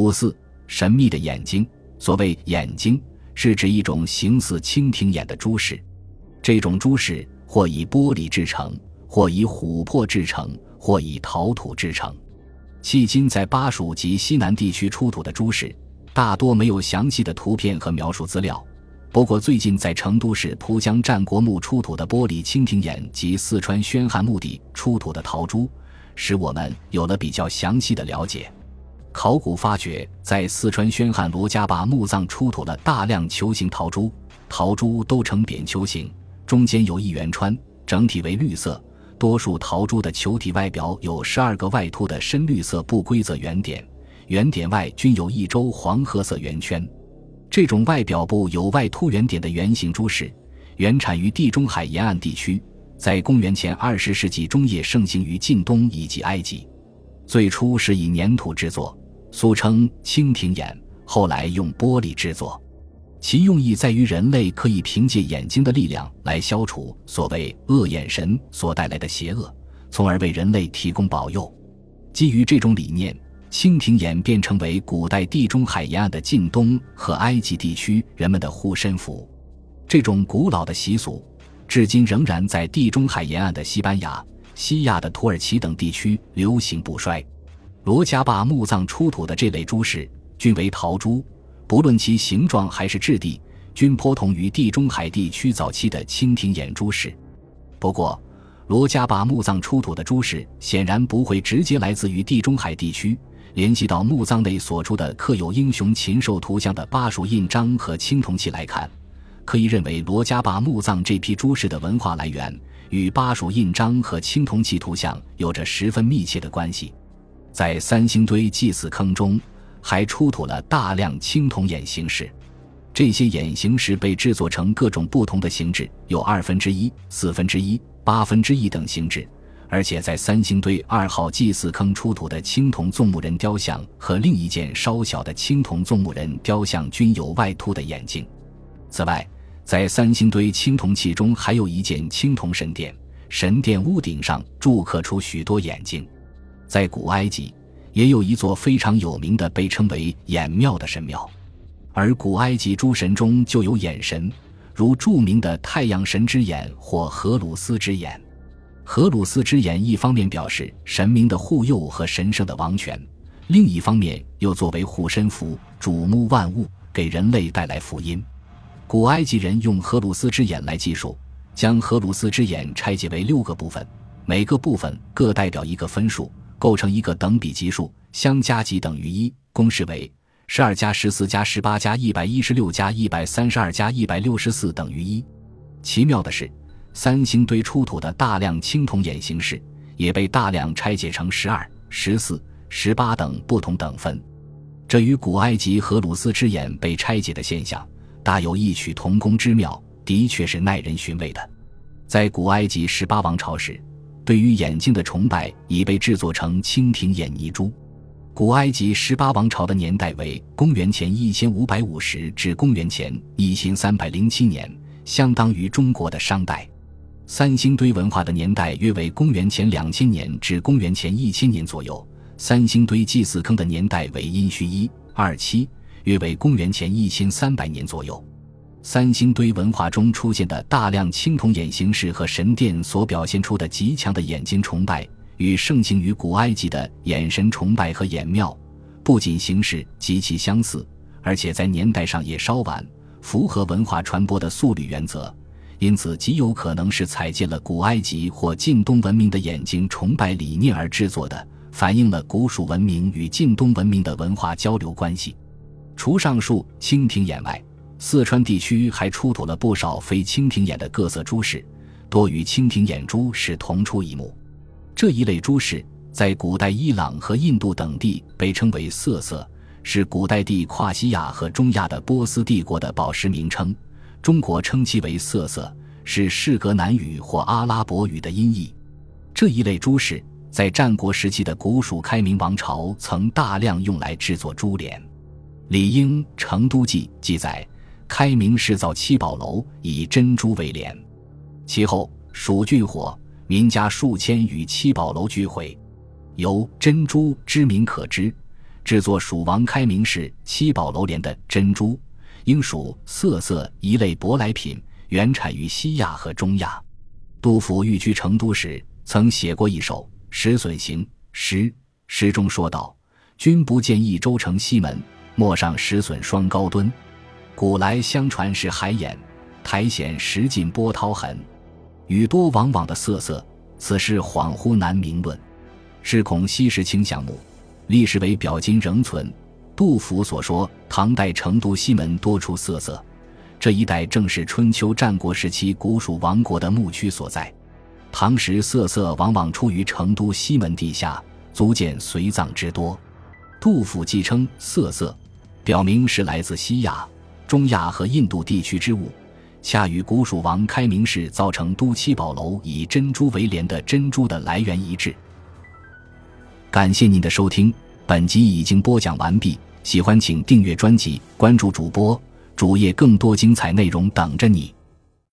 五四，神秘的眼睛。所谓眼睛，是指一种形似蜻蜓眼的珠饰。这种珠饰或以玻璃制成，或以琥珀制成，或以陶土制成。迄今在巴蜀及西南地区出土的珠饰，大多没有详细的图片和描述资料。不过，最近在成都市蒲江战国墓出土的玻璃蜻蜓眼及四川宣汉墓地出土的陶珠，使我们有了比较详细的了解。考古发掘在四川宣汉罗家坝墓葬出土了大量球形陶珠，陶珠都呈扁球形，中间有一圆穿，整体为绿色。多数陶珠的球体外表有十二个外凸的深绿色不规则圆点，圆点外均有一周黄褐色圆圈。这种外表部有外凸圆点的圆形珠饰，原产于地中海沿岸地区，在公元前二十世纪中叶盛行于近东以及埃及。最初是以粘土制作。俗称蜻蜓眼，后来用玻璃制作，其用意在于人类可以凭借眼睛的力量来消除所谓恶眼神所带来的邪恶，从而为人类提供保佑。基于这种理念，蜻蜓眼便成为古代地中海沿岸的近东和埃及地区人们的护身符。这种古老的习俗，至今仍然在地中海沿岸的西班牙、西亚的土耳其等地区流行不衰。罗家坝墓葬出土的这类珠饰均为陶珠，不论其形状还是质地，均颇同于地中海地区早期的蜻蜓眼珠饰。不过，罗家坝墓葬出土的珠饰显然不会直接来自于地中海地区。联系到墓葬内所出的刻有英雄禽兽图像的巴蜀印章和青铜器来看，可以认为罗家坝墓葬这批珠饰的文化来源与巴蜀印章和青铜器图像有着十分密切的关系。在三星堆祭祀坑中，还出土了大量青铜眼形石。这些眼形石被制作成各种不同的形制，有二分之一、四分之一、八分之一等形制。而且，在三星堆二号祭祀坑出土的青铜纵目人雕像和另一件稍小的青铜纵目人雕像均有外凸的眼睛。此外，在三星堆青铜器中还有一件青铜神殿，神殿屋顶上铸刻出许多眼睛。在古埃及，也有一座非常有名的被称为眼庙的神庙，而古埃及诸神中就有眼神，如著名的太阳神之眼或荷鲁斯之眼。荷鲁斯之眼一方面表示神明的护佑和神圣的王权，另一方面又作为护身符，瞩目万物，给人类带来福音。古埃及人用荷鲁斯之眼来计数，将荷鲁斯之眼拆解为六个部分，每个部分各代表一个分数。构成一个等比级数，相加即等于一。公式为十二加十四加十八加一百一十六加一百三十二加一百六十四等于一。奇妙的是，三星堆出土的大量青铜眼形式也被大量拆解成十二、十四、十八等不同等分。这与古埃及荷鲁斯之眼被拆解的现象大有异曲同工之妙，的确是耐人寻味的。在古埃及十八王朝时。对于眼睛的崇拜已被制作成蜻蜓眼泥珠。古埃及十八王朝的年代为公元前一千五百五十至公元前一千三百零七年，相当于中国的商代。三星堆文化的年代约为公元前两千年至公元前一千年左右。三星堆祭祀坑的年代为殷墟一二七，约为公元前一千三百年左右。三星堆文化中出现的大量青铜眼形式和神殿所表现出的极强的眼睛崇拜，与盛行于古埃及的眼神崇拜和眼庙，不仅形式极其相似，而且在年代上也稍晚，符合文化传播的速率原则，因此极有可能是采借了古埃及或近东文明的眼睛崇拜理念而制作的，反映了古蜀文明与近东文明的文化交流关系。除上述蜻蜓眼外，四川地区还出土了不少非蜻蜓眼的各色珠饰，多与蜻蜓眼珠是同出一目。这一类珠饰在古代伊朗和印度等地被称为色色，是古代地跨西亚和中亚的波斯帝国的宝石名称。中国称其为色色，是释格南语或阿拉伯语的音译。这一类珠饰在战国时期的古蜀开明王朝曾大量用来制作珠帘。李英《成都记》记载。开明式造七宝楼，以珍珠为帘。其后蜀郡火，民家数千与七宝楼俱毁。由珍珠之名可知，制作蜀王开明式七宝楼连的珍珠，应属色色一类舶来品，原产于西亚和中亚。杜甫寓居成都时，曾写过一首《石笋行》诗，诗中说道：“君不见益州城西门，陌上石笋双高墩。古来相传是海眼，苔藓石尽波涛痕。雨多往往的瑟瑟，此事恍惚难明论。是恐西时清项目，历史为表今仍存。杜甫所说，唐代成都西门多出瑟瑟。”这一带正是春秋战国时期古蜀王国的牧区所在。唐时瑟瑟往往出于成都西门地下，足见随葬之多。杜甫既称瑟瑟，表明是来自西亚、中亚和印度地区之物，恰与古蜀王开明氏造成都七宝楼以珍珠为帘的珍珠的来源一致。感谢您的收听，本集已经播讲完毕。喜欢请订阅专辑，关注主播。主页更多精彩内容等着你。